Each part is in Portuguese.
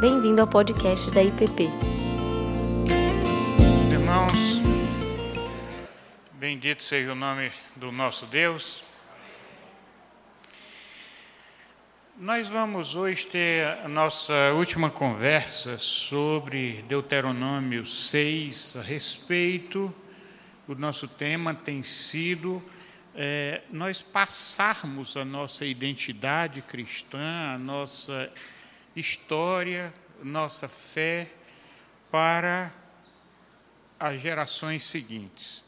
Bem-vindo ao podcast da IPP. Irmãos, bendito seja o nome do nosso Deus. Nós vamos hoje ter a nossa última conversa sobre Deuteronômio 6 a respeito. O nosso tema tem sido é, nós passarmos a nossa identidade cristã, a nossa história, nossa fé para as gerações seguintes.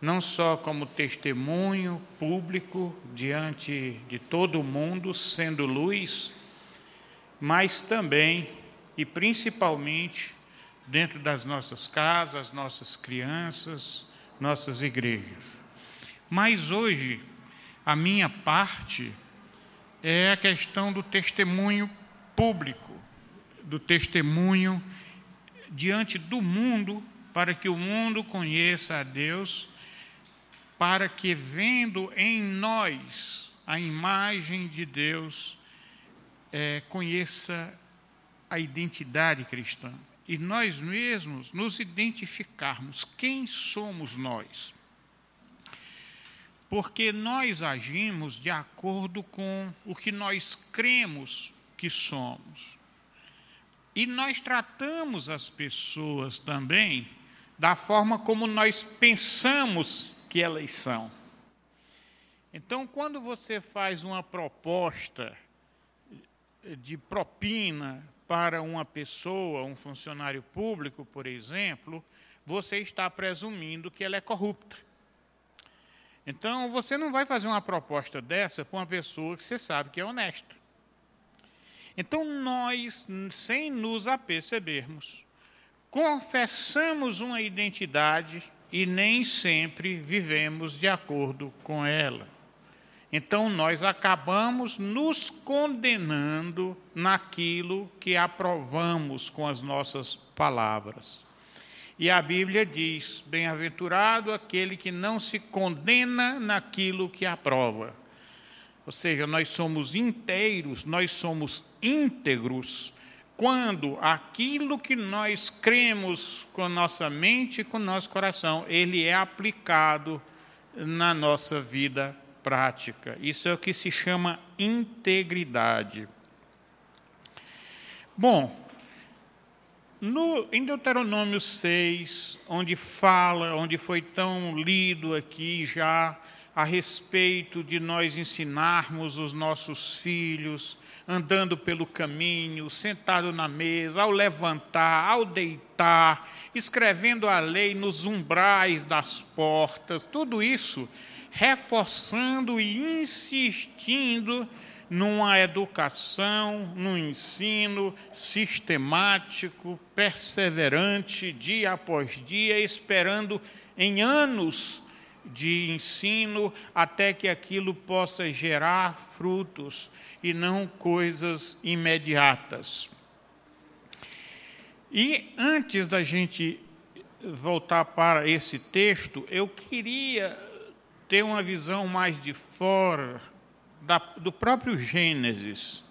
Não só como testemunho público diante de todo o mundo, sendo luz, mas também e principalmente dentro das nossas casas, nossas crianças, nossas igrejas. Mas hoje, a minha parte é a questão do testemunho público, do testemunho diante do mundo, para que o mundo conheça a Deus, para que, vendo em nós a imagem de Deus, é, conheça a identidade cristã. E nós mesmos nos identificarmos quem somos nós porque nós agimos de acordo com o que nós cremos que somos. E nós tratamos as pessoas também da forma como nós pensamos que elas são. Então, quando você faz uma proposta de propina para uma pessoa, um funcionário público, por exemplo, você está presumindo que ela é corrupta. Então, você não vai fazer uma proposta dessa para uma pessoa que você sabe que é honesta. Então, nós, sem nos apercebermos, confessamos uma identidade e nem sempre vivemos de acordo com ela. Então, nós acabamos nos condenando naquilo que aprovamos com as nossas palavras. E a Bíblia diz: Bem-aventurado aquele que não se condena naquilo que aprova. Ou seja, nós somos inteiros, nós somos íntegros quando aquilo que nós cremos com nossa mente e com nosso coração, ele é aplicado na nossa vida prática. Isso é o que se chama integridade. Bom, no, em Deuteronômio 6, onde fala, onde foi tão lido aqui já a respeito de nós ensinarmos os nossos filhos, andando pelo caminho, sentado na mesa, ao levantar, ao deitar, escrevendo a lei nos umbrais das portas, tudo isso reforçando e insistindo numa educação, num ensino sistemático, perseverante, dia após dia, esperando em anos de ensino até que aquilo possa gerar frutos e não coisas imediatas. E antes da gente voltar para esse texto, eu queria ter uma visão mais de fora da, do próprio Gênesis.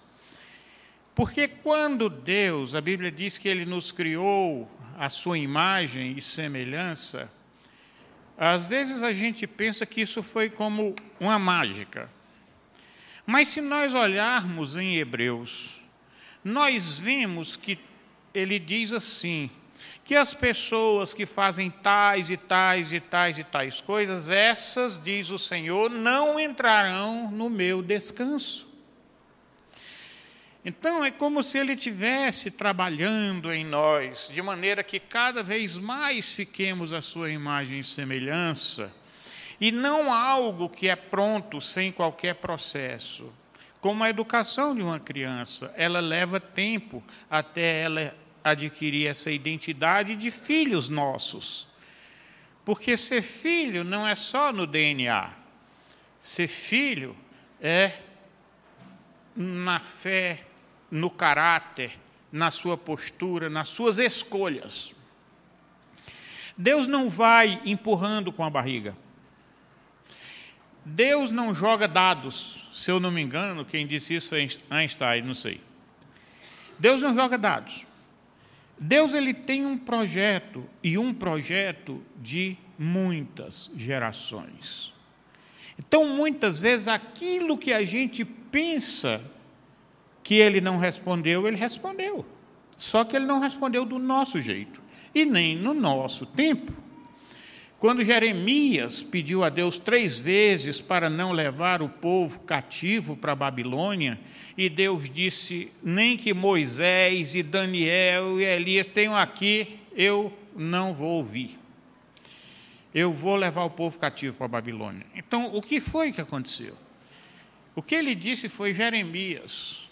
Porque quando Deus, a Bíblia diz que Ele nos criou a sua imagem e semelhança, às vezes a gente pensa que isso foi como uma mágica. Mas se nós olharmos em Hebreus, nós vemos que ele diz assim: que as pessoas que fazem tais e tais e tais e tais coisas, essas, diz o Senhor, não entrarão no meu descanso. Então é como se ele estivesse trabalhando em nós, de maneira que cada vez mais fiquemos a sua imagem e semelhança, e não algo que é pronto sem qualquer processo. Como a educação de uma criança, ela leva tempo até ela adquirir essa identidade de filhos nossos. Porque ser filho não é só no DNA. Ser filho é na fé, no caráter, na sua postura, nas suas escolhas. Deus não vai empurrando com a barriga. Deus não joga dados. Se eu não me engano, quem disse isso foi Einstein, não sei. Deus não joga dados. Deus ele tem um projeto e um projeto de muitas gerações. Então, muitas vezes, aquilo que a gente pensa que ele não respondeu, ele respondeu. Só que ele não respondeu do nosso jeito e nem no nosso tempo. Quando Jeremias pediu a Deus três vezes para não levar o povo cativo para a Babilônia, e Deus disse: Nem que Moisés e Daniel e Elias tenham aqui, eu não vou ouvir. Eu vou levar o povo cativo para a Babilônia. Então, o que foi que aconteceu? O que ele disse foi: Jeremias,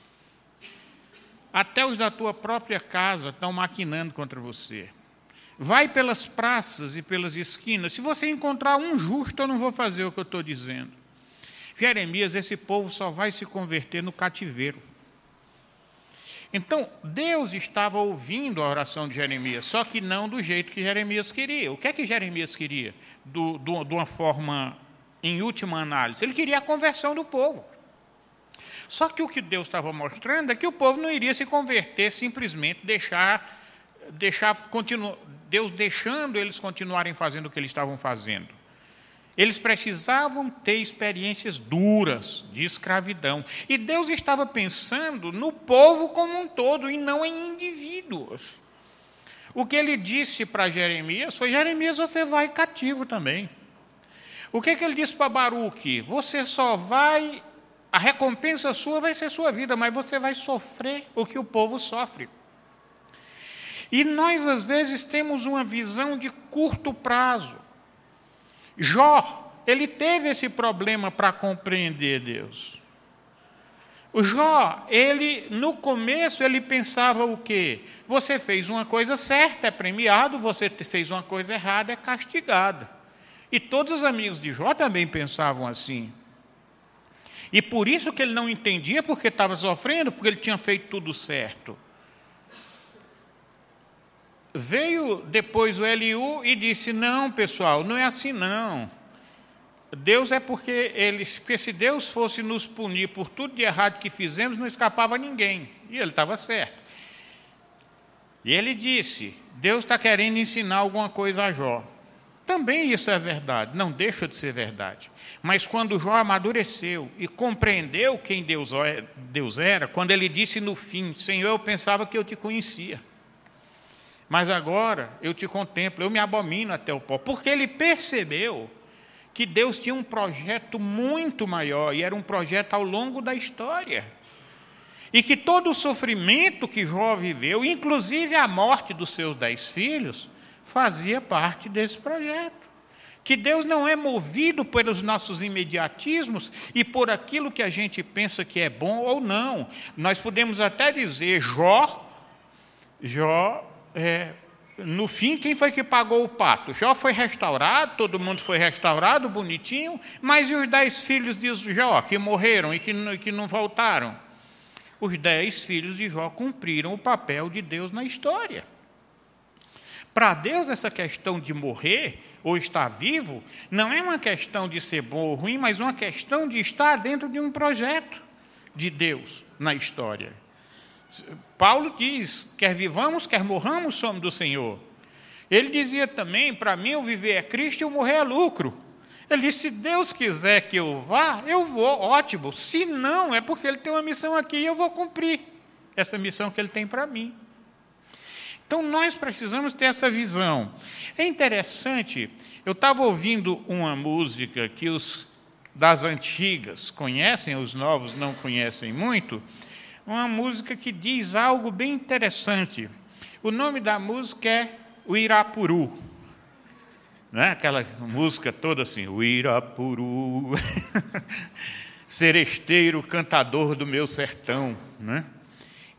até os da tua própria casa estão maquinando contra você. Vai pelas praças e pelas esquinas. Se você encontrar um justo, eu não vou fazer o que eu estou dizendo. Jeremias, esse povo só vai se converter no cativeiro. Então, Deus estava ouvindo a oração de Jeremias, só que não do jeito que Jeremias queria. O que é que Jeremias queria? Do, do, de uma forma, em última análise, ele queria a conversão do povo. Só que o que Deus estava mostrando é que o povo não iria se converter simplesmente deixar, deixar Deus deixando eles continuarem fazendo o que eles estavam fazendo. Eles precisavam ter experiências duras de escravidão. E Deus estava pensando no povo como um todo e não em indivíduos. O que ele disse para Jeremias foi: Jeremias, você vai cativo também. O que, que ele disse para Baruque? Você só vai, a recompensa sua vai ser sua vida, mas você vai sofrer o que o povo sofre. E nós, às vezes, temos uma visão de curto prazo. Jó, ele teve esse problema para compreender Deus. O Jó, ele, no começo, ele pensava o quê? Você fez uma coisa certa, é premiado, você fez uma coisa errada, é castigado. E todos os amigos de Jó também pensavam assim. E por isso que ele não entendia porque estava sofrendo, porque ele tinha feito tudo certo. Veio depois o Eliú e disse: Não, pessoal, não é assim não. Deus é porque ele, porque se Deus fosse nos punir por tudo de errado que fizemos, não escapava ninguém. E ele estava certo. E ele disse: Deus está querendo ensinar alguma coisa a Jó. Também isso é verdade, não deixa de ser verdade. Mas quando Jó amadureceu e compreendeu quem Deus é, era, quando ele disse no fim: Senhor, eu pensava que eu te conhecia mas agora eu te contemplo, eu me abomino até o pó. Porque ele percebeu que Deus tinha um projeto muito maior, e era um projeto ao longo da história. E que todo o sofrimento que Jó viveu, inclusive a morte dos seus dez filhos, fazia parte desse projeto. Que Deus não é movido pelos nossos imediatismos e por aquilo que a gente pensa que é bom ou não. Nós podemos até dizer, Jó, Jó é, no fim, quem foi que pagou o pato? Jó foi restaurado, todo mundo foi restaurado, bonitinho, mas e os dez filhos de Jó, que morreram e que, que não voltaram? Os dez filhos de Jó cumpriram o papel de Deus na história. Para Deus, essa questão de morrer ou estar vivo não é uma questão de ser bom ou ruim, mas uma questão de estar dentro de um projeto de Deus na história. Paulo diz: quer vivamos, quer morramos, somos do Senhor. Ele dizia também: para mim, o viver é Cristo e o morrer é lucro. Ele disse: se Deus quiser que eu vá, eu vou, ótimo. Se não, é porque Ele tem uma missão aqui e eu vou cumprir essa missão que Ele tem para mim. Então, nós precisamos ter essa visão. É interessante, eu estava ouvindo uma música que os das antigas conhecem, os novos não conhecem muito, uma música que diz algo bem interessante. O nome da música é O Irapuru. Não é aquela música toda assim, o Irapuru, seresteiro, cantador do meu sertão. Né?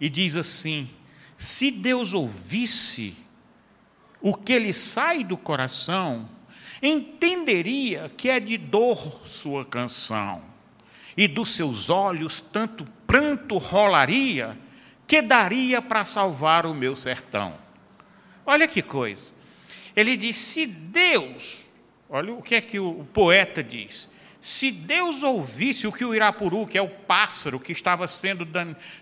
E diz assim: se Deus ouvisse o que lhe sai do coração, entenderia que é de dor sua canção e dos seus olhos tanto pranto rolaria que daria para salvar o meu sertão. Olha que coisa. Ele diz: se Deus, olha o que é que o poeta diz, se Deus ouvisse o que o Irapuru, que é o pássaro que estava sendo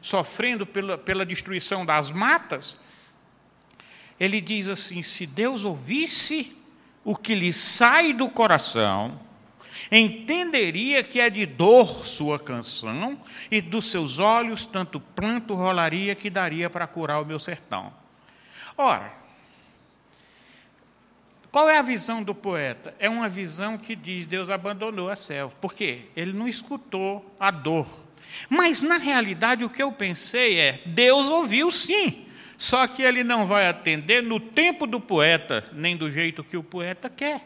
sofrendo pela, pela destruição das matas, ele diz assim: se Deus ouvisse o que lhe sai do coração, entenderia que é de dor sua canção, e dos seus olhos tanto pranto rolaria que daria para curar o meu sertão. Ora, qual é a visão do poeta? É uma visão que diz Deus abandonou a selva. Por quê? Ele não escutou a dor. Mas, na realidade, o que eu pensei é: Deus ouviu sim, só que ele não vai atender no tempo do poeta, nem do jeito que o poeta quer.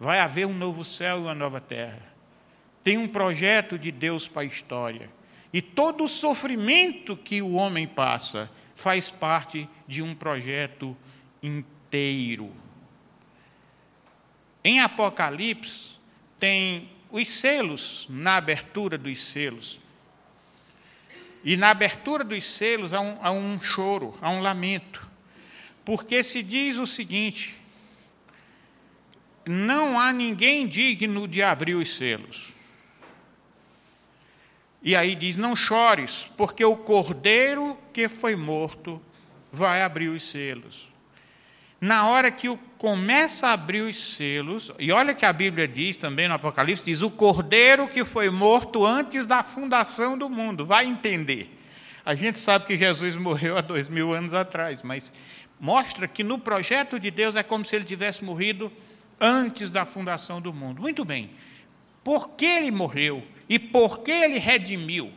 Vai haver um novo céu e uma nova terra. Tem um projeto de Deus para a história. E todo o sofrimento que o homem passa faz parte de um projeto inteiro. Em Apocalipse, tem os selos na abertura dos selos. E na abertura dos selos há um, há um choro, há um lamento. Porque se diz o seguinte: não há ninguém digno de abrir os selos. E aí diz: não chores, porque o cordeiro que foi morto vai abrir os selos na hora que o começa a abrir os selos, e olha que a Bíblia diz também no Apocalipse, diz o cordeiro que foi morto antes da fundação do mundo, vai entender. A gente sabe que Jesus morreu há dois mil anos atrás, mas mostra que no projeto de Deus é como se ele tivesse morrido antes da fundação do mundo. Muito bem, por que ele morreu e por que ele redimiu?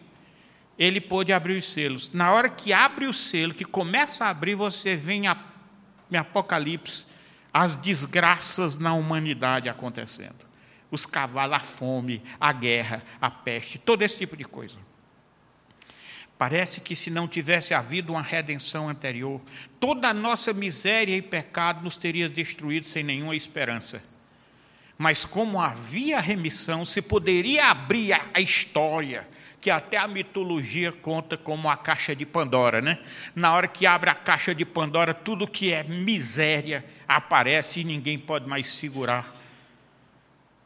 Ele pôde abrir os selos. Na hora que abre o selo, que começa a abrir, você vem a em Apocalipse, as desgraças na humanidade acontecendo. Os cavalos, a fome, a guerra, a peste, todo esse tipo de coisa. Parece que se não tivesse havido uma redenção anterior, toda a nossa miséria e pecado nos teria destruído sem nenhuma esperança. Mas como havia remissão, se poderia abrir a história, que até a mitologia conta como a caixa de Pandora, né? Na hora que abre a caixa de Pandora, tudo que é miséria aparece e ninguém pode mais segurar.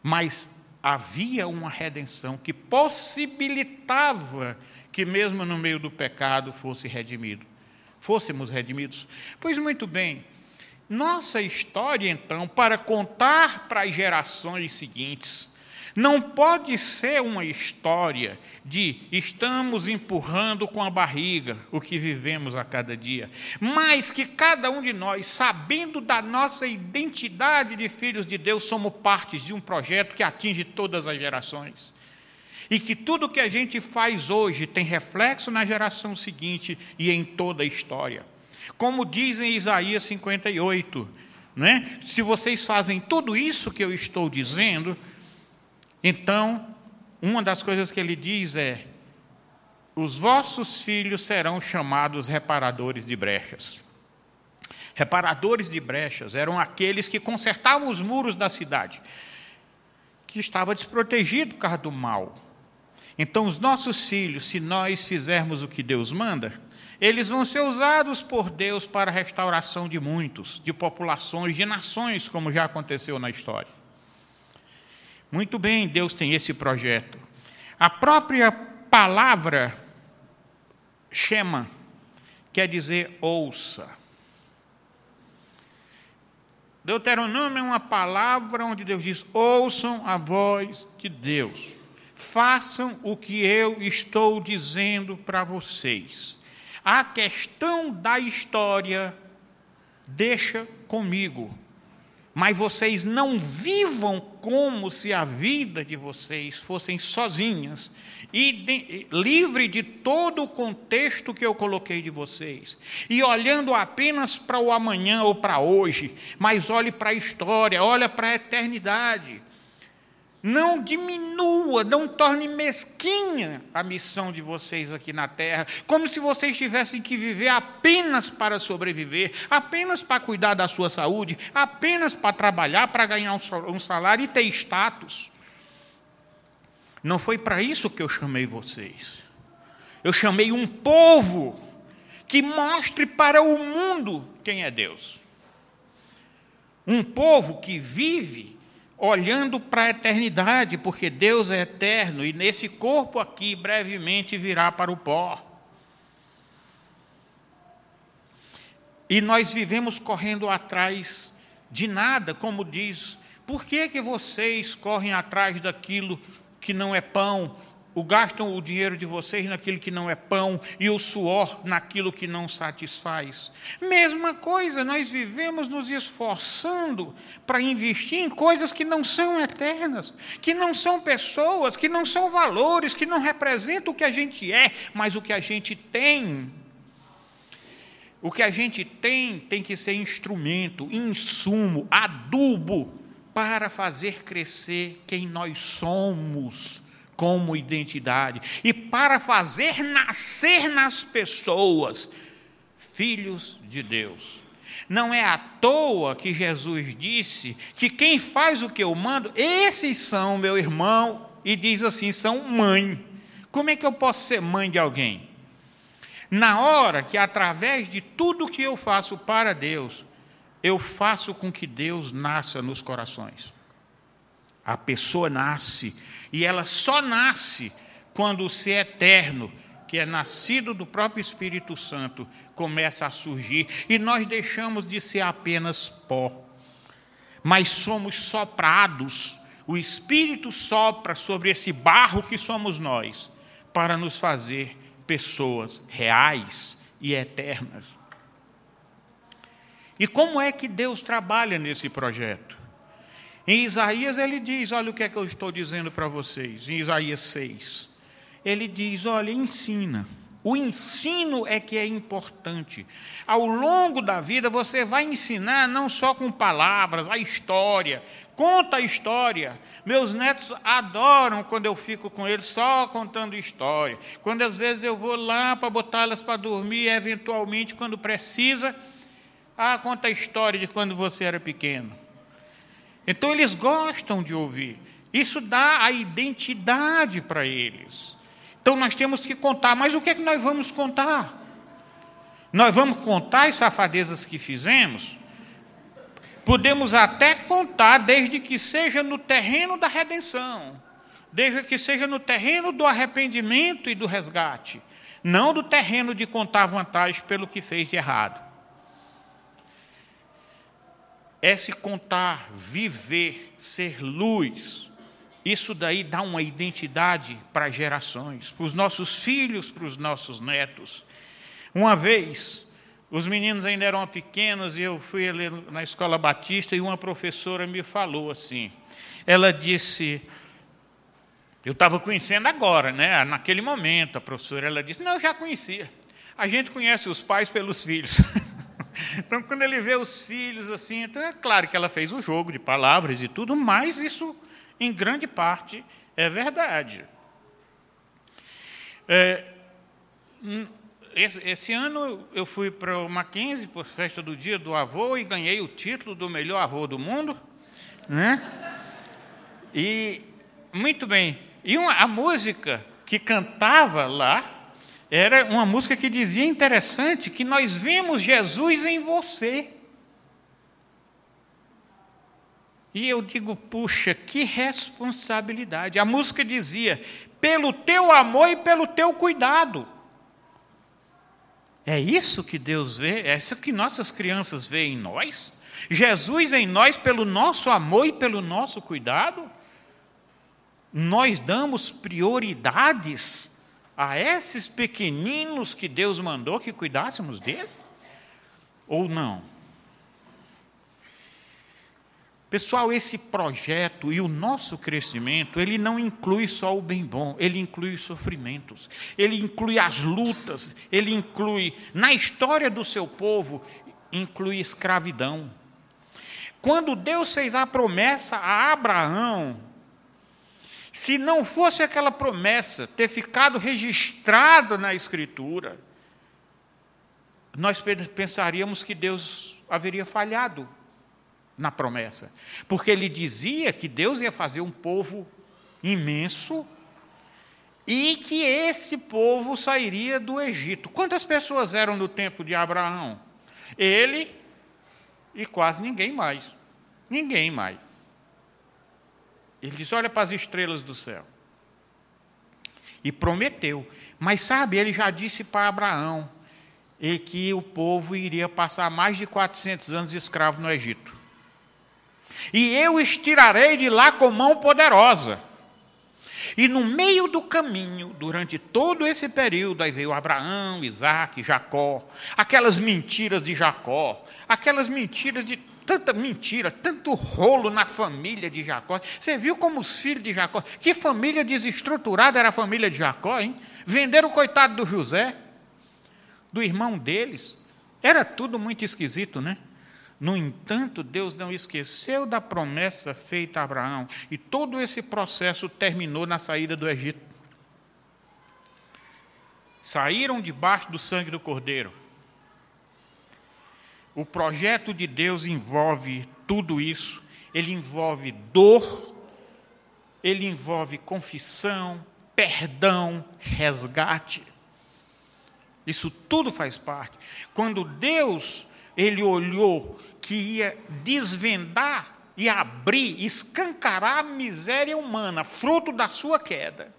Mas havia uma redenção que possibilitava que mesmo no meio do pecado fosse redimido. Fôssemos redimidos. Pois muito bem, nossa história então, para contar para as gerações seguintes, não pode ser uma história de estamos empurrando com a barriga o que vivemos a cada dia, mas que cada um de nós, sabendo da nossa identidade de filhos de Deus, somos partes de um projeto que atinge todas as gerações. E que tudo que a gente faz hoje tem reflexo na geração seguinte e em toda a história. Como diz em Isaías 58, né? se vocês fazem tudo isso que eu estou dizendo, então, uma das coisas que ele diz é: os vossos filhos serão chamados reparadores de brechas. Reparadores de brechas eram aqueles que consertavam os muros da cidade, que estava desprotegido por causa do mal. Então, os nossos filhos, se nós fizermos o que Deus manda, eles vão ser usados por Deus para a restauração de muitos, de populações, de nações, como já aconteceu na história. Muito bem, Deus tem esse projeto. A própria palavra chama quer dizer ouça. Deuteronômio é uma palavra onde Deus diz: ouçam a voz de Deus, façam o que eu estou dizendo para vocês. A questão da história, deixa comigo mas vocês não vivam como se a vida de vocês fossem sozinhas e de, livre de todo o contexto que eu coloquei de vocês e olhando apenas para o amanhã ou para hoje, mas olhe para a história, olha para a eternidade. Não diminua, não torne mesquinha a missão de vocês aqui na terra, como se vocês tivessem que viver apenas para sobreviver, apenas para cuidar da sua saúde, apenas para trabalhar, para ganhar um salário e ter status. Não foi para isso que eu chamei vocês. Eu chamei um povo que mostre para o mundo quem é Deus. Um povo que vive olhando para a eternidade, porque Deus é eterno e nesse corpo aqui brevemente virá para o pó. E nós vivemos correndo atrás de nada, como diz. Por que, que vocês correm atrás daquilo que não é pão, o gastam o dinheiro de vocês naquilo que não é pão e o suor naquilo que não satisfaz. Mesma coisa, nós vivemos nos esforçando para investir em coisas que não são eternas, que não são pessoas, que não são valores, que não representam o que a gente é, mas o que a gente tem. O que a gente tem tem que ser instrumento, insumo, adubo para fazer crescer quem nós somos como identidade e para fazer nascer nas pessoas filhos de Deus. Não é à toa que Jesus disse que quem faz o que eu mando, esses são meu irmão, e diz assim: são mãe. Como é que eu posso ser mãe de alguém? Na hora que, através de tudo que eu faço para Deus, eu faço com que Deus nasça nos corações. A pessoa nasce e ela só nasce quando o ser eterno, que é nascido do próprio Espírito Santo, começa a surgir. E nós deixamos de ser apenas pó, mas somos soprados. O Espírito sopra sobre esse barro que somos nós, para nos fazer pessoas reais e eternas. E como é que Deus trabalha nesse projeto? Em Isaías ele diz: Olha o que é que eu estou dizendo para vocês, em Isaías 6. Ele diz: Olha, ensina. O ensino é que é importante. Ao longo da vida você vai ensinar não só com palavras, a história. Conta a história. Meus netos adoram quando eu fico com eles só contando história. Quando às vezes eu vou lá para botá-las para dormir, eventualmente, quando precisa, ah, conta a história de quando você era pequeno. Então eles gostam de ouvir. Isso dá a identidade para eles. Então nós temos que contar, mas o que é que nós vamos contar? Nós vamos contar as safadezas que fizemos? Podemos até contar, desde que seja no terreno da redenção, desde que seja no terreno do arrependimento e do resgate, não do terreno de contar vantagem pelo que fez de errado é se contar, viver, ser luz. Isso daí dá uma identidade para gerações, para os nossos filhos, para os nossos netos. Uma vez, os meninos ainda eram pequenos e eu fui ali na escola batista e uma professora me falou assim. Ela disse, eu estava conhecendo agora, né? Naquele momento, a professora ela disse, não, eu já conhecia. A gente conhece os pais pelos filhos. Então, quando ele vê os filhos assim, então é claro que ela fez o jogo de palavras e tudo, mas isso, em grande parte, é verdade. É, esse, esse, ano eu fui para o Mackenzie, por festa do dia do avô, e ganhei o título do melhor avô do mundo. Né? E, muito bem, e uma, a música que cantava lá, era uma música que dizia interessante que nós vimos Jesus em você. E eu digo, puxa, que responsabilidade. A música dizia: pelo teu amor e pelo teu cuidado. É isso que Deus vê, é isso que nossas crianças veem em nós. Jesus em nós pelo nosso amor e pelo nosso cuidado. Nós damos prioridades a esses pequeninos que Deus mandou que cuidássemos deles? Ou não? Pessoal, esse projeto e o nosso crescimento, ele não inclui só o bem bom, ele inclui os sofrimentos, ele inclui as lutas, ele inclui, na história do seu povo, inclui escravidão. Quando Deus fez a promessa a Abraão, se não fosse aquela promessa ter ficado registrada na Escritura, nós pensaríamos que Deus haveria falhado na promessa, porque ele dizia que Deus ia fazer um povo imenso e que esse povo sairia do Egito. Quantas pessoas eram no tempo de Abraão? Ele e quase ninguém mais. Ninguém mais. Ele disse: Olha para as estrelas do céu. E prometeu. Mas sabe, ele já disse para Abraão e que o povo iria passar mais de 400 anos escravo no Egito. E eu os tirarei de lá com mão poderosa. E no meio do caminho, durante todo esse período, aí veio Abraão, Isaac, Jacó, aquelas mentiras de Jacó, aquelas mentiras de tanta mentira, tanto rolo na família de Jacó. Você viu como os filhos de Jacó, que família desestruturada era a família de Jacó, hein? Venderam o coitado do José, do irmão deles. Era tudo muito esquisito, né? No entanto, Deus não esqueceu da promessa feita a Abraão, e todo esse processo terminou na saída do Egito. Saíram debaixo do sangue do Cordeiro. O projeto de Deus envolve tudo isso. Ele envolve dor, ele envolve confissão, perdão, resgate. Isso tudo faz parte. Quando Deus ele olhou que ia desvendar e abrir, escancarar a miséria humana, fruto da sua queda,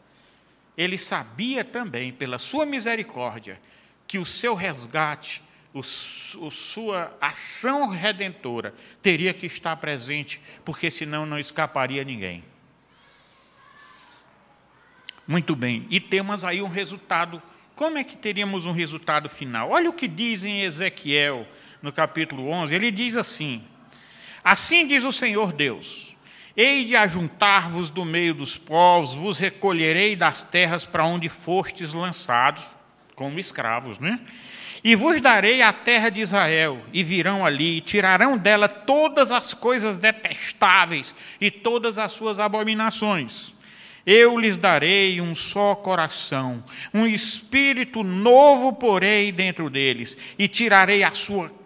ele sabia também, pela sua misericórdia, que o seu resgate, o, o, sua ação redentora teria que estar presente, porque senão não escaparia ninguém. Muito bem, e temos aí um resultado. Como é que teríamos um resultado final? Olha o que diz em Ezequiel no capítulo 11, ele diz assim: Assim diz o Senhor Deus: Hei de ajuntar-vos do meio dos povos, vos recolherei das terras para onde fostes lançados, como escravos, né? E vos darei a terra de Israel, e virão ali, e tirarão dela todas as coisas detestáveis e todas as suas abominações. Eu lhes darei um só coração, um espírito novo porei dentro deles, e tirarei a sua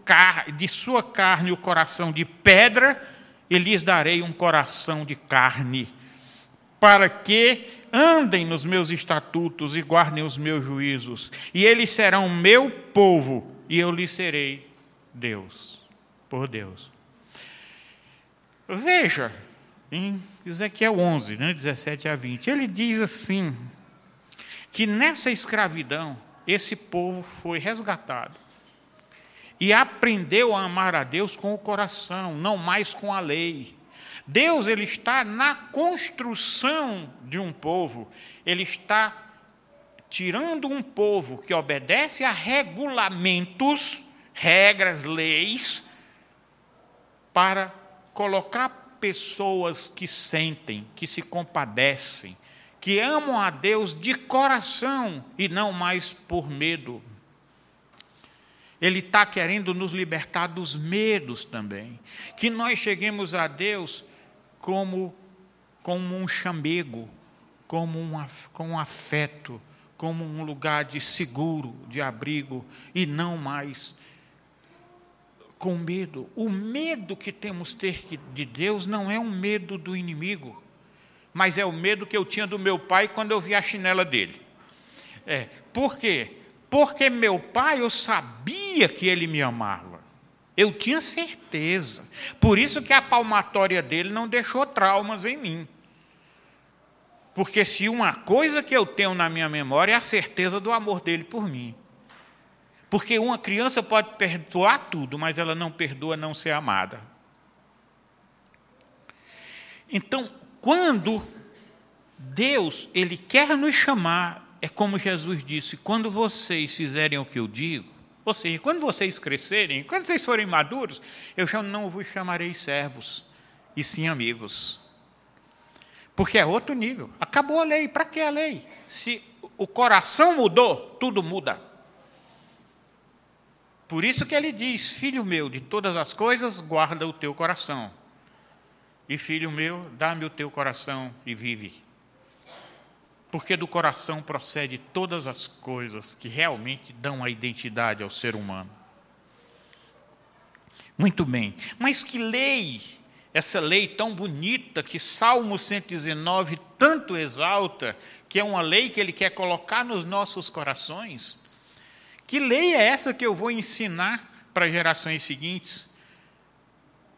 de sua carne o coração de pedra, e lhes darei um coração de carne, para que andem nos meus estatutos e guardem os meus juízos, e eles serão meu povo, e eu lhes serei Deus, por Deus. Veja, em Ezequiel 11, né, 17 a 20, ele diz assim: que nessa escravidão, esse povo foi resgatado e aprendeu a amar a Deus com o coração, não mais com a lei. Deus ele está na construção de um povo, ele está tirando um povo que obedece a regulamentos, regras, leis, para colocar pessoas que sentem, que se compadecem, que amam a Deus de coração e não mais por medo, ele está querendo nos libertar dos medos também. Que nós cheguemos a Deus como, como um chamego, como um, com um afeto, como um lugar de seguro, de abrigo, e não mais com medo. O medo que temos ter de Deus não é um medo do inimigo, mas é o medo que eu tinha do meu pai quando eu vi a chinela dele. É, por quê? Porque meu pai, eu sabia que ele me amava. Eu tinha certeza. Por isso que a palmatória dele não deixou traumas em mim. Porque se uma coisa que eu tenho na minha memória é a certeza do amor dele por mim. Porque uma criança pode perdoar tudo, mas ela não perdoa não ser amada. Então, quando Deus, ele quer nos chamar é como Jesus disse: quando vocês fizerem o que eu digo, ou seja, quando vocês crescerem, quando vocês forem maduros, eu já não vos chamarei servos, e sim amigos. Porque é outro nível. Acabou a lei. Para que a lei? Se o coração mudou, tudo muda. Por isso que ele diz: Filho meu, de todas as coisas, guarda o teu coração. E filho meu, dá-me o teu coração e vive porque do coração procede todas as coisas que realmente dão a identidade ao ser humano. Muito bem, mas que lei, essa lei tão bonita que Salmo 119 tanto exalta, que é uma lei que ele quer colocar nos nossos corações? Que lei é essa que eu vou ensinar para gerações seguintes?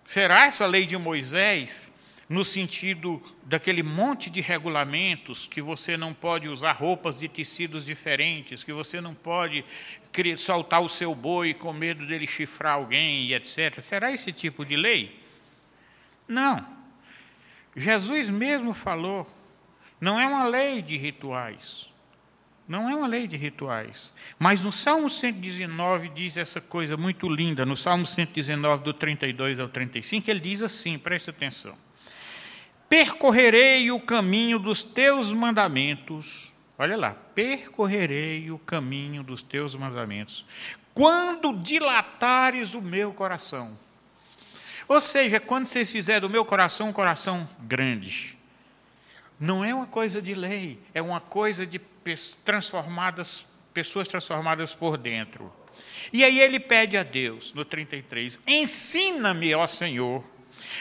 Será essa lei de Moisés? No sentido daquele monte de regulamentos que você não pode usar roupas de tecidos diferentes, que você não pode soltar o seu boi com medo dele chifrar alguém e etc. Será esse tipo de lei? Não. Jesus mesmo falou, não é uma lei de rituais. Não é uma lei de rituais. Mas no Salmo 119 diz essa coisa muito linda, no Salmo 119, do 32 ao 35, ele diz assim, preste atenção percorrerei o caminho dos teus mandamentos. Olha lá, percorrerei o caminho dos teus mandamentos, quando dilatares o meu coração. Ou seja, quando vocês fizerem do meu coração um coração grande. Não é uma coisa de lei, é uma coisa de transformadas, pessoas transformadas por dentro. E aí ele pede a Deus, no 33, ensina-me, ó Senhor,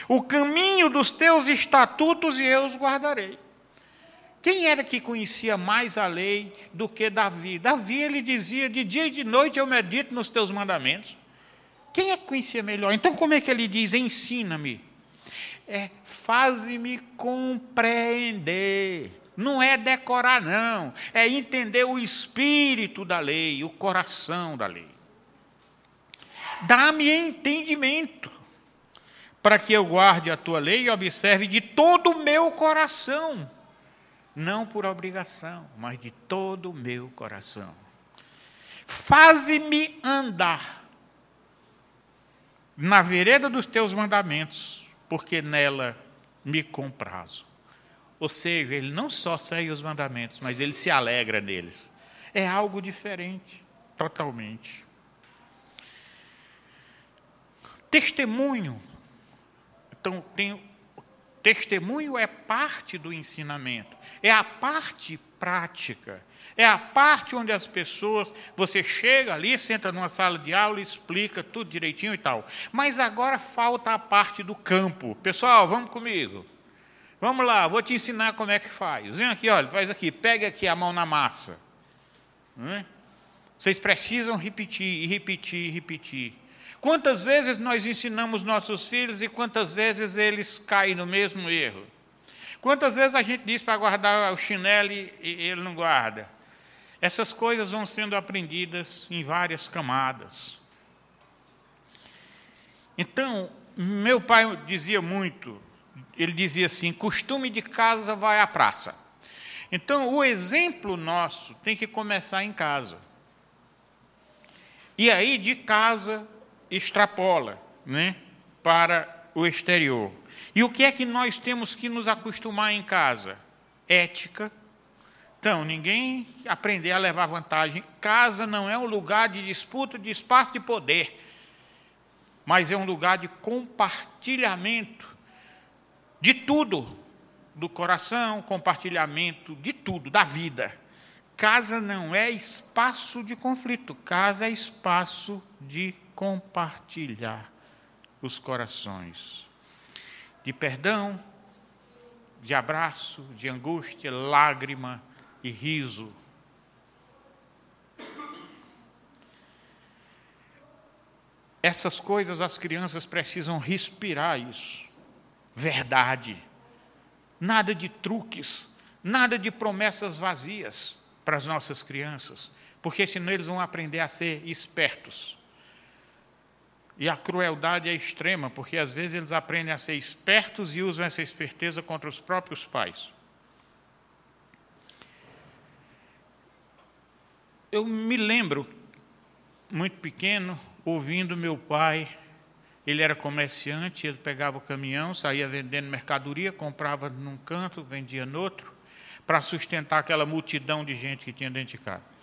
o caminho dos teus estatutos e eu os guardarei. Quem era que conhecia mais a lei do que Davi? Davi ele dizia: de dia e de noite eu medito nos teus mandamentos. Quem é que conhecia melhor? Então, como é que ele diz? Ensina-me. É, faze-me compreender. Não é decorar, não. É entender o espírito da lei, o coração da lei. Dá-me entendimento para que eu guarde a tua lei e observe de todo o meu coração, não por obrigação, mas de todo o meu coração. Faze-me andar na vereda dos teus mandamentos, porque nela me comprazo. Ou seja, ele não só segue os mandamentos, mas ele se alegra neles. É algo diferente, totalmente. Testemunho então, tem, testemunho é parte do ensinamento, é a parte prática, é a parte onde as pessoas, você chega ali, senta numa sala de aula, explica tudo direitinho e tal. Mas agora falta a parte do campo. Pessoal, vamos comigo. Vamos lá, vou te ensinar como é que faz. Vem aqui, olha, faz aqui, pega aqui a mão na massa. É? Vocês precisam repetir, e repetir, e repetir. Quantas vezes nós ensinamos nossos filhos e quantas vezes eles caem no mesmo erro? Quantas vezes a gente diz para guardar o chinelo e ele não guarda? Essas coisas vão sendo aprendidas em várias camadas. Então, meu pai dizia muito, ele dizia assim: costume de casa vai à praça. Então, o exemplo nosso tem que começar em casa. E aí, de casa, extrapola né, para o exterior. E o que é que nós temos que nos acostumar em casa? Ética. Então, ninguém aprender a levar vantagem. Casa não é um lugar de disputa de espaço de poder, mas é um lugar de compartilhamento de tudo, do coração, compartilhamento de tudo, da vida. Casa não é espaço de conflito, casa é espaço de compartilhar os corações de perdão, de abraço, de angústia, lágrima e riso. Essas coisas as crianças precisam respirar isso. Verdade. Nada de truques, nada de promessas vazias para as nossas crianças, porque senão eles vão aprender a ser espertos e a crueldade é extrema, porque às vezes eles aprendem a ser espertos e usam essa esperteza contra os próprios pais. Eu me lembro, muito pequeno, ouvindo meu pai. Ele era comerciante, ele pegava o caminhão, saía vendendo mercadoria, comprava num canto, vendia no outro, para sustentar aquela multidão de gente que tinha dentro de casa.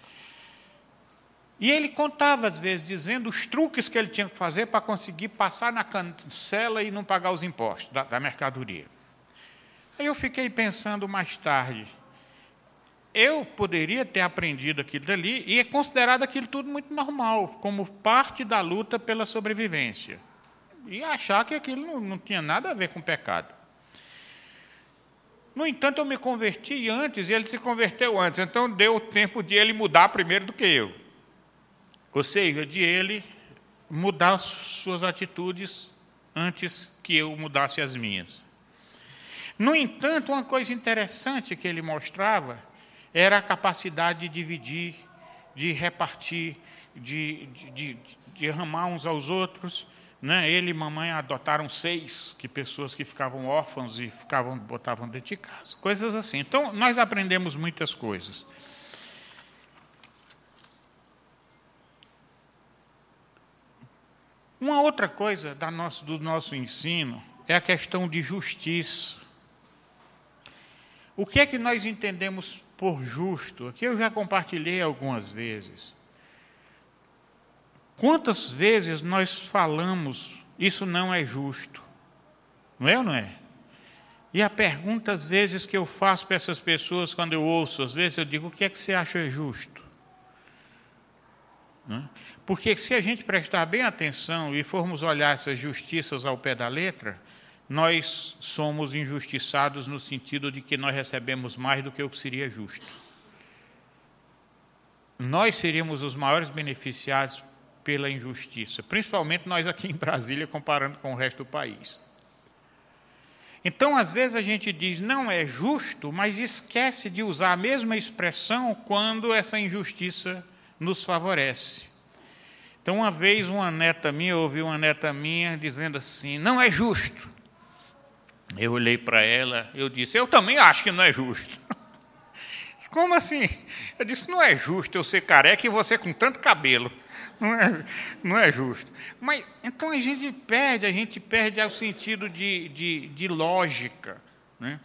E ele contava, às vezes, dizendo os truques que ele tinha que fazer para conseguir passar na cancela e não pagar os impostos da, da mercadoria. Aí eu fiquei pensando mais tarde, eu poderia ter aprendido aquilo dali e é considerado aquilo tudo muito normal, como parte da luta pela sobrevivência. E achar que aquilo não, não tinha nada a ver com pecado. No entanto, eu me converti antes e ele se converteu antes, então deu tempo de ele mudar primeiro do que eu. Ou seja, de ele mudar suas atitudes antes que eu mudasse as minhas. No entanto, uma coisa interessante que ele mostrava era a capacidade de dividir, de repartir, de, de, de, de amar uns aos outros. Né? Ele e mamãe adotaram seis que pessoas que ficavam órfãos e ficavam botavam dentro de casa, coisas assim. Então nós aprendemos muitas coisas. Uma outra coisa nosso, do nosso ensino é a questão de justiça. O que é que nós entendemos por justo? Aqui eu já compartilhei algumas vezes. Quantas vezes nós falamos isso não é justo? Não é ou não é? E a pergunta, às vezes, que eu faço para essas pessoas quando eu ouço, às vezes eu digo: o que é que você acha justo? Não é? Porque se a gente prestar bem atenção e formos olhar essas justiças ao pé da letra, nós somos injustiçados no sentido de que nós recebemos mais do que o que seria justo. Nós seríamos os maiores beneficiados pela injustiça, principalmente nós aqui em Brasília, comparando com o resto do país. Então, às vezes a gente diz não é justo, mas esquece de usar a mesma expressão quando essa injustiça nos favorece. Então, uma vez, uma neta minha, eu ouvi uma neta minha dizendo assim: não é justo. Eu olhei para ela, eu disse: eu também acho que não é justo. Como assim? Eu disse: não é justo eu ser careca e você com tanto cabelo. Não é, não é justo. Mas então a gente perde, a gente perde o sentido de, de, de lógica. Né?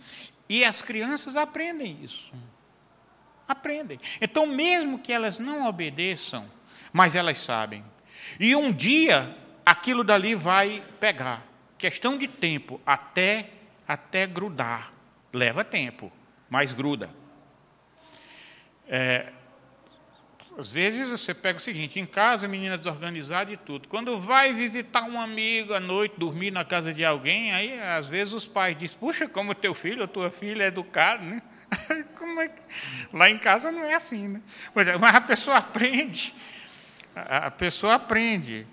E as crianças aprendem isso. Aprendem. Então, mesmo que elas não obedeçam, mas elas sabem. E um dia aquilo dali vai pegar. Questão de tempo até até grudar. Leva tempo, mas gruda. É, às vezes você pega o seguinte, em casa, menina desorganizada e tudo. Quando vai visitar um amigo à noite, dormir na casa de alguém, aí às vezes os pais dizem, puxa, como teu filho ou tua filha é educado, né? É que... Lá em casa não é assim, né? Mas a pessoa aprende a pessoa aprende.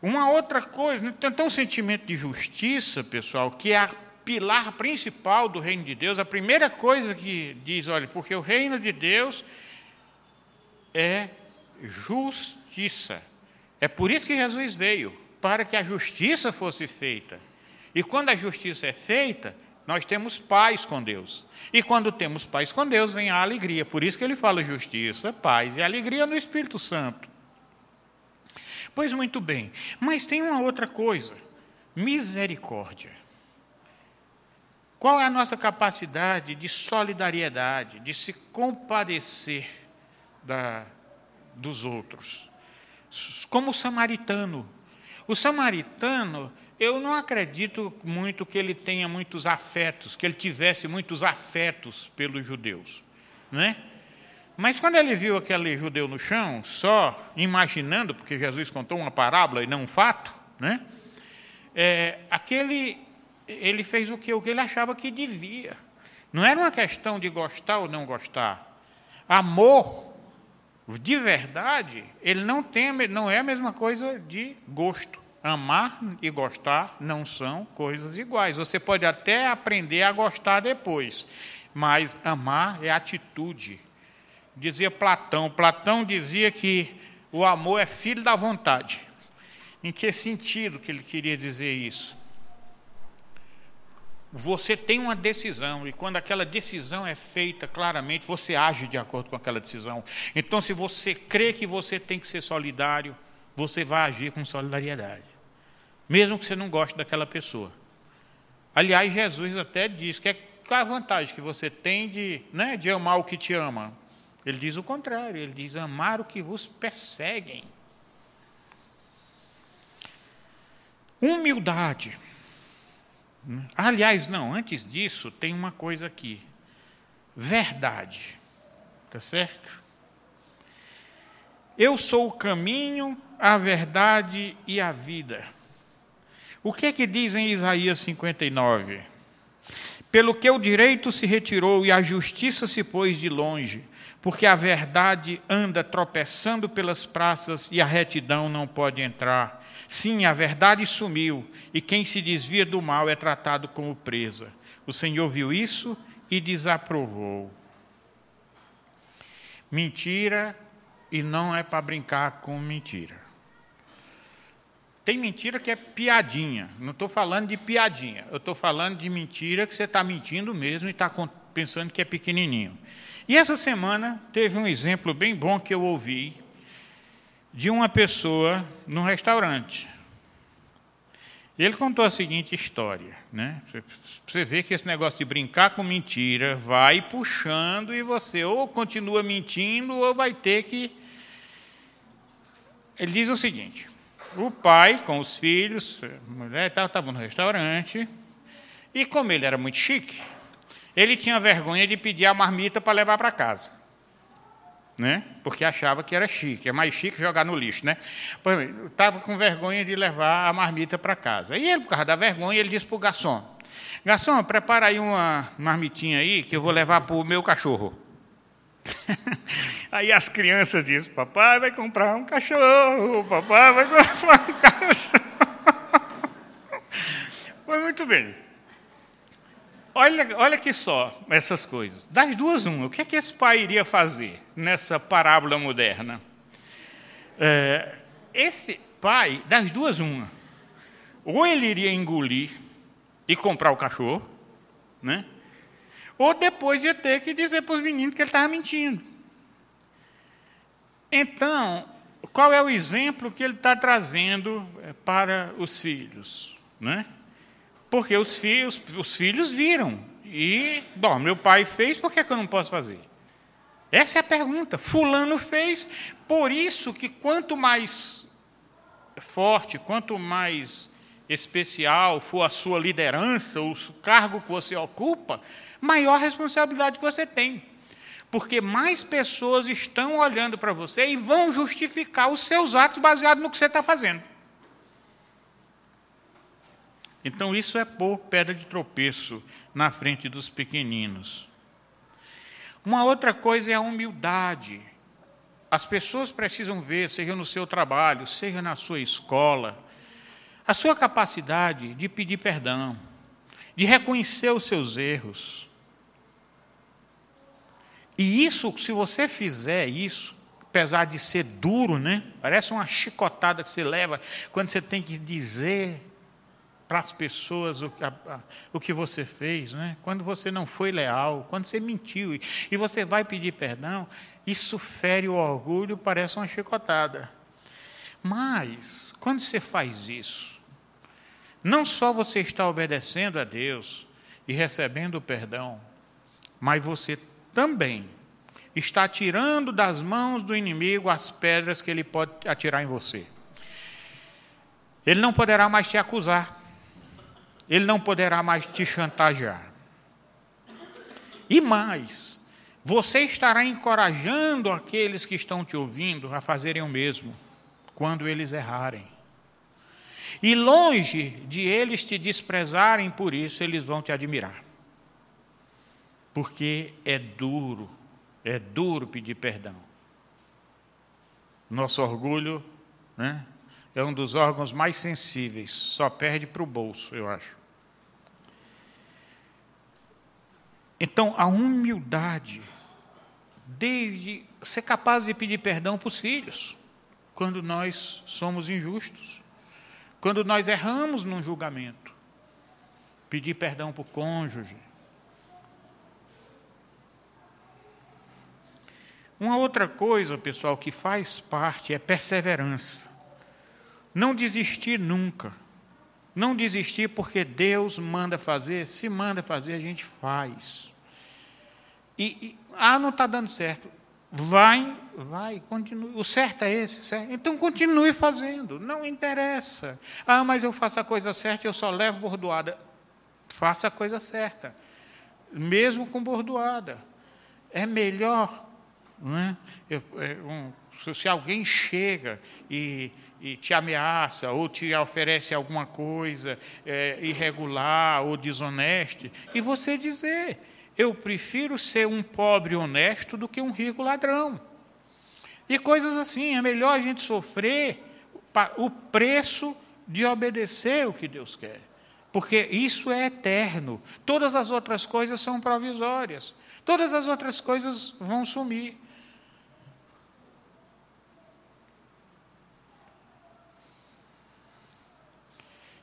Uma outra coisa, né, tem um sentimento de justiça, pessoal, que é a pilar principal do reino de Deus. A primeira coisa que diz, olha, porque o reino de Deus é justiça. É por isso que Jesus veio, para que a justiça fosse feita. E quando a justiça é feita, nós temos paz com Deus. E quando temos paz com Deus, vem a alegria. Por isso que ele fala justiça, paz e alegria no Espírito Santo. Pois muito bem, mas tem uma outra coisa: misericórdia. Qual é a nossa capacidade de solidariedade, de se compadecer da, dos outros? Como o samaritano. O samaritano, eu não acredito muito que ele tenha muitos afetos, que ele tivesse muitos afetos pelos judeus. Não é? Mas quando ele viu aquele judeu no chão, só imaginando, porque Jesus contou uma parábola e não um fato, né? É, aquele, ele fez o que, o que ele achava que devia. Não era uma questão de gostar ou não gostar. Amor, de verdade, ele não, tem, não é a mesma coisa de gosto. Amar e gostar não são coisas iguais. Você pode até aprender a gostar depois, mas amar é atitude dizia Platão. Platão dizia que o amor é filho da vontade. Em que sentido que ele queria dizer isso? Você tem uma decisão, e quando aquela decisão é feita claramente, você age de acordo com aquela decisão. Então, se você crê que você tem que ser solidário, você vai agir com solidariedade, mesmo que você não goste daquela pessoa. Aliás, Jesus até diz que é qual a vantagem que você tem de, né, de amar o que te ama? Ele diz o contrário, ele diz: amar o que vos perseguem. Humildade. Aliás, não, antes disso, tem uma coisa aqui. Verdade. Está certo? Eu sou o caminho, a verdade e a vida. O que é que diz em Isaías 59? Pelo que o direito se retirou e a justiça se pôs de longe, porque a verdade anda tropeçando pelas praças e a retidão não pode entrar. Sim, a verdade sumiu, e quem se desvia do mal é tratado como presa. O Senhor viu isso e desaprovou. Mentira e não é para brincar com mentira. Tem mentira que é piadinha. Não estou falando de piadinha. Eu estou falando de mentira que você está mentindo mesmo e está pensando que é pequenininho. E essa semana teve um exemplo bem bom que eu ouvi de uma pessoa num restaurante. Ele contou a seguinte história, né? Você vê que esse negócio de brincar com mentira vai puxando e você ou continua mentindo ou vai ter que. Ele diz o seguinte: o pai com os filhos, mulher estava no restaurante e como ele era muito chique, ele tinha vergonha de pedir a marmita para levar para casa né? porque achava que era chique. É mais chique jogar no lixo. Né? Estava com vergonha de levar a marmita para casa. E ele, por causa da vergonha, ele disse para o garçom: Garçom, prepara aí uma marmitinha aí que eu vou levar para o meu cachorro. aí as crianças dizem: Papai vai comprar um cachorro, papai vai comprar um cachorro. Foi muito bem. Olha, olha aqui só essas coisas. Das duas, uma. O que é que esse pai iria fazer nessa parábola moderna? É, esse pai, das duas, uma. Ou ele iria engolir e comprar o cachorro, né? Ou depois ia ter que dizer para os meninos que ele estava mentindo. Então, qual é o exemplo que ele está trazendo é, para os filhos? Né? Porque os filhos, os filhos viram. E, bom, meu pai fez, por que, que eu não posso fazer? Essa é a pergunta. Fulano fez, por isso que quanto mais forte, quanto mais especial for a sua liderança, o cargo que você ocupa, maior responsabilidade que você tem. Porque mais pessoas estão olhando para você e vão justificar os seus atos baseados no que você está fazendo. Então, isso é pôr pedra de tropeço na frente dos pequeninos. Uma outra coisa é a humildade. As pessoas precisam ver, seja no seu trabalho, seja na sua escola, a sua capacidade de pedir perdão, de reconhecer os seus erros. E isso, se você fizer isso, apesar de ser duro, né? Parece uma chicotada que você leva quando você tem que dizer para as pessoas o, a, a, o que você fez, né? quando você não foi leal, quando você mentiu e, você vai pedir perdão, isso fere o orgulho, parece uma chicotada. Mas, quando você faz isso, não só você está obedecendo a Deus e recebendo o perdão, mas você também está tirando das mãos do inimigo as pedras que ele pode atirar em você. Ele não poderá mais te acusar ele não poderá mais te chantagear. E mais, você estará encorajando aqueles que estão te ouvindo a fazerem o mesmo quando eles errarem. E longe de eles te desprezarem por isso, eles vão te admirar. Porque é duro, é duro pedir perdão. Nosso orgulho né, é um dos órgãos mais sensíveis, só perde para o bolso, eu acho. Então, a humildade, desde ser capaz de pedir perdão para os filhos, quando nós somos injustos, quando nós erramos num julgamento, pedir perdão para o cônjuge. Uma outra coisa, pessoal, que faz parte é perseverança. Não desistir nunca. Não desistir porque Deus manda fazer, se manda fazer, a gente faz. E, e ah, não está dando certo. Vai, vai, continue. O certo é esse, certo? então continue fazendo, não interessa. Ah, mas eu faço a coisa certa e eu só levo bordoada. Faça a coisa certa, mesmo com bordoada. É melhor. É? Eu, é um, se alguém chega e e te ameaça ou te oferece alguma coisa é, irregular ou desoneste, e você dizer: eu prefiro ser um pobre honesto do que um rico ladrão. E coisas assim, é melhor a gente sofrer o preço de obedecer o que Deus quer. Porque isso é eterno. Todas as outras coisas são provisórias. Todas as outras coisas vão sumir.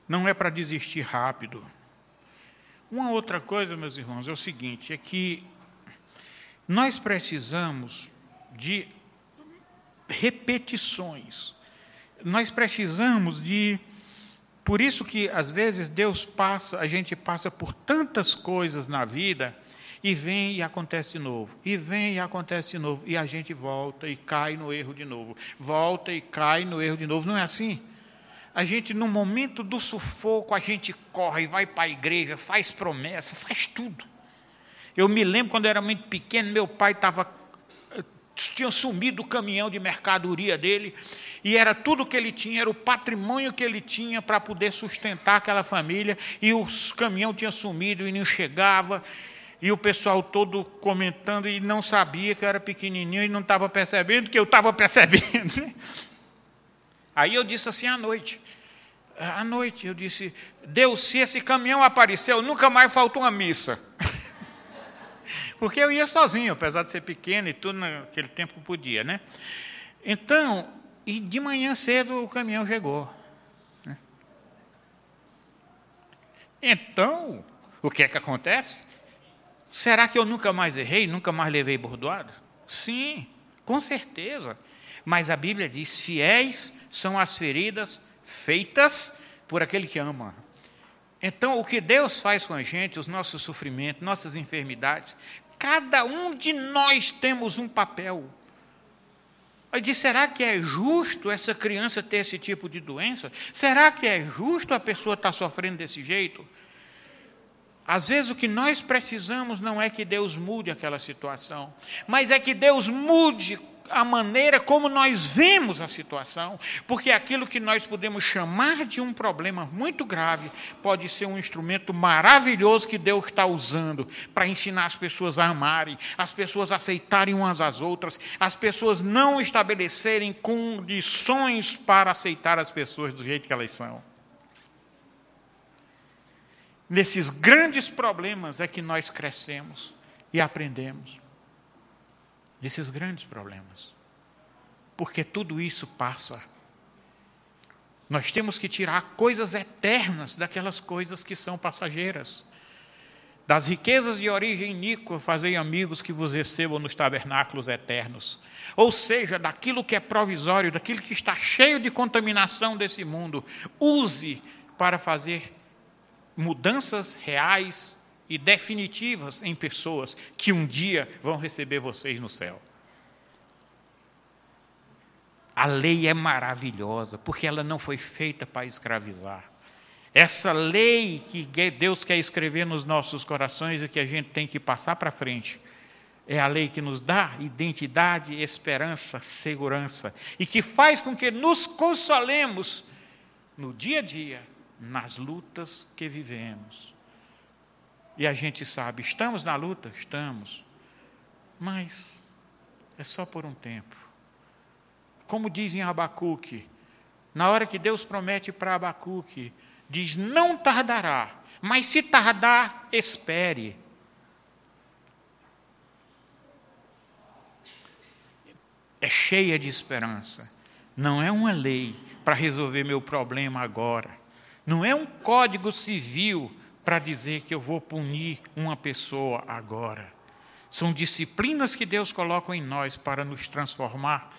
Não é para desistir rápido. Uma outra coisa, meus irmãos, é o seguinte: é que nós precisamos de repetições. Nós precisamos de. Por isso que às vezes Deus passa, a gente passa por tantas coisas na vida e vem e acontece de novo, e vem e acontece de novo, e a gente volta e cai no erro de novo, volta e cai no erro de novo. Não é assim? A gente, no momento do sufoco, a gente corre, vai para a igreja, faz promessa, faz tudo. Eu me lembro quando eu era muito pequeno, meu pai estava tinha sumido o caminhão de mercadoria dele, e era tudo que ele tinha, era o patrimônio que ele tinha para poder sustentar aquela família, e o caminhão tinha sumido e não chegava, e o pessoal todo comentando e não sabia que eu era pequenininho e não estava percebendo que eu estava percebendo. Né? Aí eu disse assim à noite, à noite eu disse, Deus, se esse caminhão apareceu, nunca mais falta uma missa. Porque eu ia sozinho, apesar de ser pequeno e tudo, naquele tempo podia, né? Então, e de manhã cedo o caminhão chegou. Né? Então, o que é que acontece? Será que eu nunca mais errei, nunca mais levei bordoado? Sim, com certeza. Mas a Bíblia diz: fiéis são as feridas feitas por aquele que ama. Então, o que Deus faz com a gente, os nossos sofrimentos, nossas enfermidades, Cada um de nós temos um papel. Eu disse, será que é justo essa criança ter esse tipo de doença? Será que é justo a pessoa estar sofrendo desse jeito? Às vezes o que nós precisamos não é que Deus mude aquela situação, mas é que Deus mude a maneira como nós vemos a situação, porque aquilo que nós podemos chamar de um problema muito grave pode ser um instrumento maravilhoso que Deus está usando para ensinar as pessoas a amarem, as pessoas a aceitarem umas às outras, as pessoas não estabelecerem condições para aceitar as pessoas do jeito que elas são. Nesses grandes problemas é que nós crescemos e aprendemos desses grandes problemas. Porque tudo isso passa. Nós temos que tirar coisas eternas daquelas coisas que são passageiras. Das riquezas de origem iníqua, fazei amigos que vos recebam nos tabernáculos eternos. Ou seja, daquilo que é provisório, daquilo que está cheio de contaminação desse mundo, use para fazer mudanças reais e definitivas em pessoas que um dia vão receber vocês no céu. A lei é maravilhosa, porque ela não foi feita para escravizar. Essa lei que Deus quer escrever nos nossos corações e que a gente tem que passar para frente, é a lei que nos dá identidade, esperança, segurança e que faz com que nos consolemos no dia a dia, nas lutas que vivemos. E a gente sabe, estamos na luta? Estamos. Mas é só por um tempo. Como diz em Abacuque, na hora que Deus promete para Abacuque, diz: não tardará, mas se tardar, espere. É cheia de esperança. Não é uma lei para resolver meu problema agora. Não é um código civil para dizer que eu vou punir uma pessoa agora. São disciplinas que Deus coloca em nós para nos transformar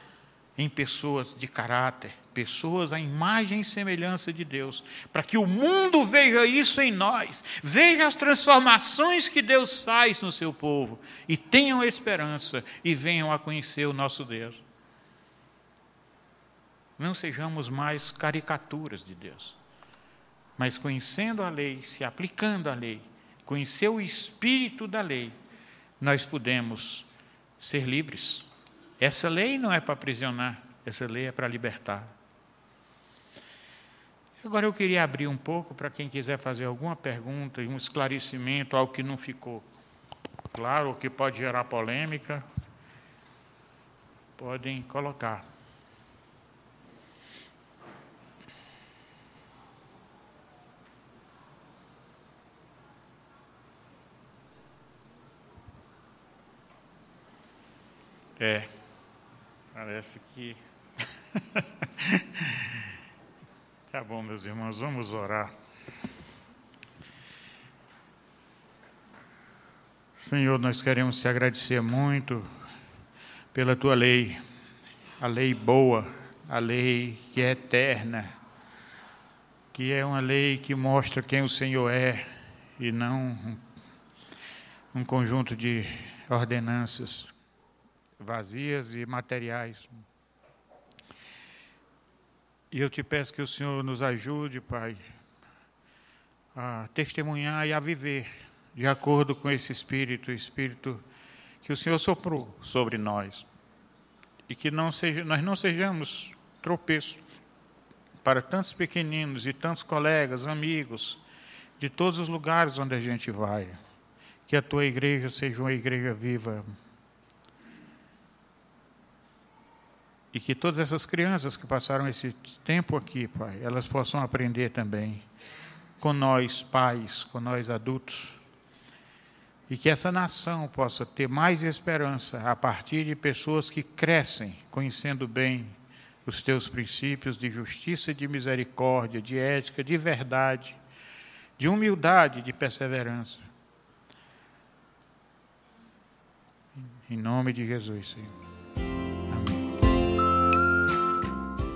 em pessoas de caráter, pessoas à imagem e semelhança de Deus, para que o mundo veja isso em nós, veja as transformações que Deus faz no seu povo e tenham esperança e venham a conhecer o nosso Deus. Não sejamos mais caricaturas de Deus mas conhecendo a lei, se aplicando a lei, conhecer o espírito da lei, nós podemos ser livres. Essa lei não é para aprisionar, essa lei é para libertar. Agora eu queria abrir um pouco para quem quiser fazer alguma pergunta, um esclarecimento, algo que não ficou claro, ou que pode gerar polêmica, podem colocar. Parece que. tá bom, meus irmãos, vamos orar. Senhor, nós queremos te agradecer muito pela tua lei, a lei boa, a lei que é eterna, que é uma lei que mostra quem o Senhor é e não um conjunto de ordenanças vazias e materiais. E eu te peço que o Senhor nos ajude, Pai, a testemunhar e a viver de acordo com esse Espírito, o Espírito que o Senhor soprou sobre nós. E que não seja, nós não sejamos tropeço para tantos pequeninos e tantos colegas, amigos, de todos os lugares onde a gente vai. Que a tua igreja seja uma igreja viva, E que todas essas crianças que passaram esse tempo aqui, Pai, elas possam aprender também com nós, pais, com nós adultos. E que essa nação possa ter mais esperança a partir de pessoas que crescem conhecendo bem os teus princípios de justiça, de misericórdia, de ética, de verdade, de humildade, de perseverança. Em nome de Jesus, Senhor.